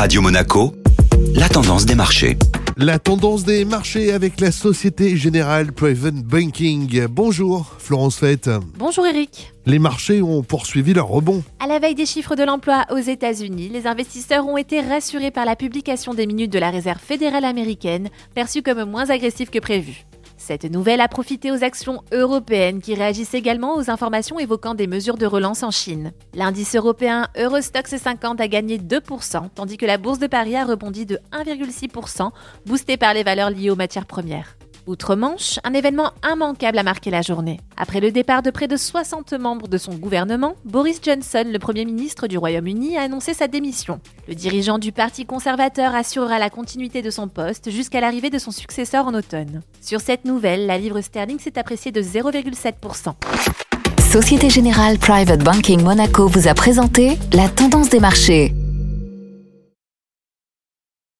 Radio Monaco, la tendance des marchés. La tendance des marchés avec la Société Générale Private Banking. Bonjour Florence Fett. Bonjour Eric. Les marchés ont poursuivi leur rebond. À la veille des chiffres de l'emploi aux États-Unis, les investisseurs ont été rassurés par la publication des minutes de la Réserve fédérale américaine, perçue comme moins agressive que prévu. Cette nouvelle a profité aux actions européennes qui réagissent également aux informations évoquant des mesures de relance en Chine. L'indice européen Eurostox 50 a gagné 2%, tandis que la bourse de Paris a rebondi de 1,6%, boosté par les valeurs liées aux matières premières. Outre-Manche, un événement immanquable a marqué la journée. Après le départ de près de 60 membres de son gouvernement, Boris Johnson, le Premier ministre du Royaume-Uni, a annoncé sa démission. Le dirigeant du Parti conservateur assurera la continuité de son poste jusqu'à l'arrivée de son successeur en automne. Sur cette nouvelle, la livre sterling s'est appréciée de 0,7%. Société Générale Private Banking Monaco vous a présenté la tendance des marchés.